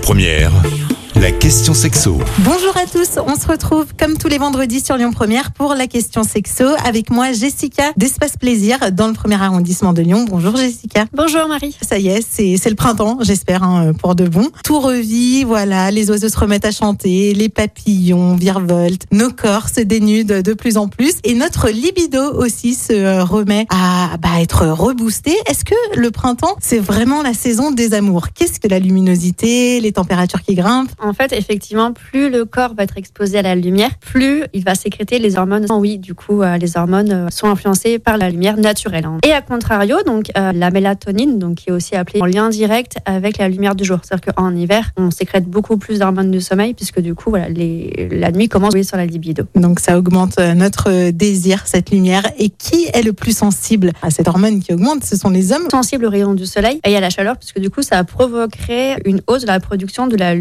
Première, la question sexo. Bonjour à tous, on se retrouve comme tous les vendredis sur Lyon Première pour la question sexo avec moi Jessica d'Espace Plaisir dans le premier arrondissement de Lyon. Bonjour Jessica. Bonjour Marie. Ça y est, c'est c'est le printemps, j'espère hein, pour de bon. Tout revit, voilà, les oiseaux se remettent à chanter, les papillons virevoltent, nos corps se dénudent de plus en plus et notre libido aussi se remet à bah, être reboosté. Est-ce que le printemps, c'est vraiment la saison des amours? Qu'est-ce que la luminosité, les températures qui grimpent? En fait, effectivement, plus le corps va être exposé à la lumière, plus il va sécréter les hormones. Oui, du coup, euh, les hormones euh, sont influencées par la lumière naturelle. hein. Et à contrario, donc euh, la mélatonine, donc qui est aussi appelée en lien direct avec la lumière du jour. C'est-à-dire qu'en hiver, on sécrète beaucoup plus d'hormones du sommeil puisque du coup, voilà, les, la nuit commence à jouer sur la libido. Donc ça augmente notre désir, cette lumière. Et qui est le plus sensible à cette hormone qui augmente? Ce sont les hommes. sensible aux rayons du soleil et à la chaleur, puisque du coup, ça provoquerait une hausse de la production de la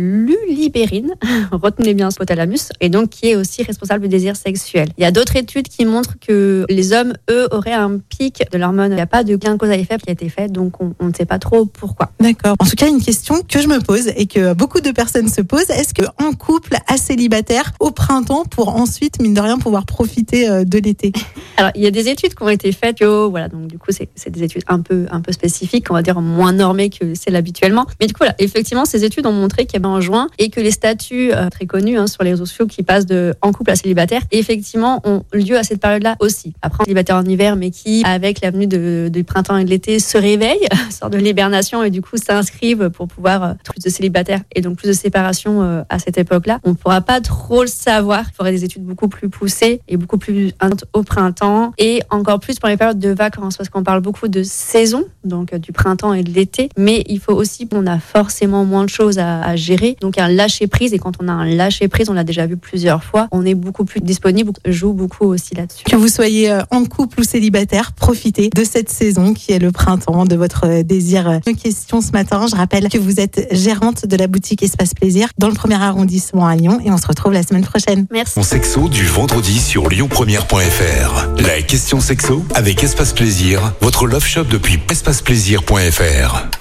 lulibérine, retenez bien ce hypothalamus, et donc qui est aussi responsable du désir sexuel. Il y a d'autres études qui montrent que les hommes, eux, auraient un pic de l'hormone. Il n'y a pas de gain cause à effet qui a été fait, donc on, on ne sait pas trop pourquoi. D'accord. En tout cas, une question que je me pose et que beaucoup de personnes se posent est-ce que en couple, à célibataire, au printemps, pour ensuite, mine de rien, pouvoir profiter euh, de l'été? Alors, il y a des études qui ont été faites, que, voilà, donc du coup, c'est des études un peu, un peu spécifiques, on va dire moins normées que celles habituellement. Mais du coup, voilà, effectivement, ces études ont montré qu'il y avait en juin et que les statuts euh, très connus hein, sur les réseaux sociaux qui passent de en couple à célibataire, effectivement, ont lieu à cette période-là aussi. Après, célibataire en hiver, mais qui, avec l'avenue du printemps et de l'été, se réveillent, sortent de l'hibernation et du coup s'inscrivent pour pouvoir euh, plus de célibataires et donc plus de séparation euh, à cette époque-là. On ne pourra pas trop le savoir. Il faudrait des études beaucoup plus poussées et beaucoup plus au printemps et encore plus pour les périodes de vacances parce qu'on parle beaucoup de saison, donc euh, du printemps et de l'été. Mais il faut aussi, on a forcément moins de choses à, à gérer. Donc un lâcher prise et quand on a un lâcher prise, on l'a déjà vu plusieurs fois, on est beaucoup plus disponible, on joue beaucoup aussi là-dessus. Que vous soyez euh, en couple ou célibataire, profitez de cette saison qui est le printemps, de votre euh, désir. Une question ce matin, je rappelle que vous êtes gérante de la boutique Espace Plaisir dans le premier arrondissement à Lyon et on se retrouve la semaine prochaine. Merci. Mon sexo du vendredi sur lyonpremière.fr. La question sexo avec Espace Plaisir, votre love shop depuis espaceplaisir.fr.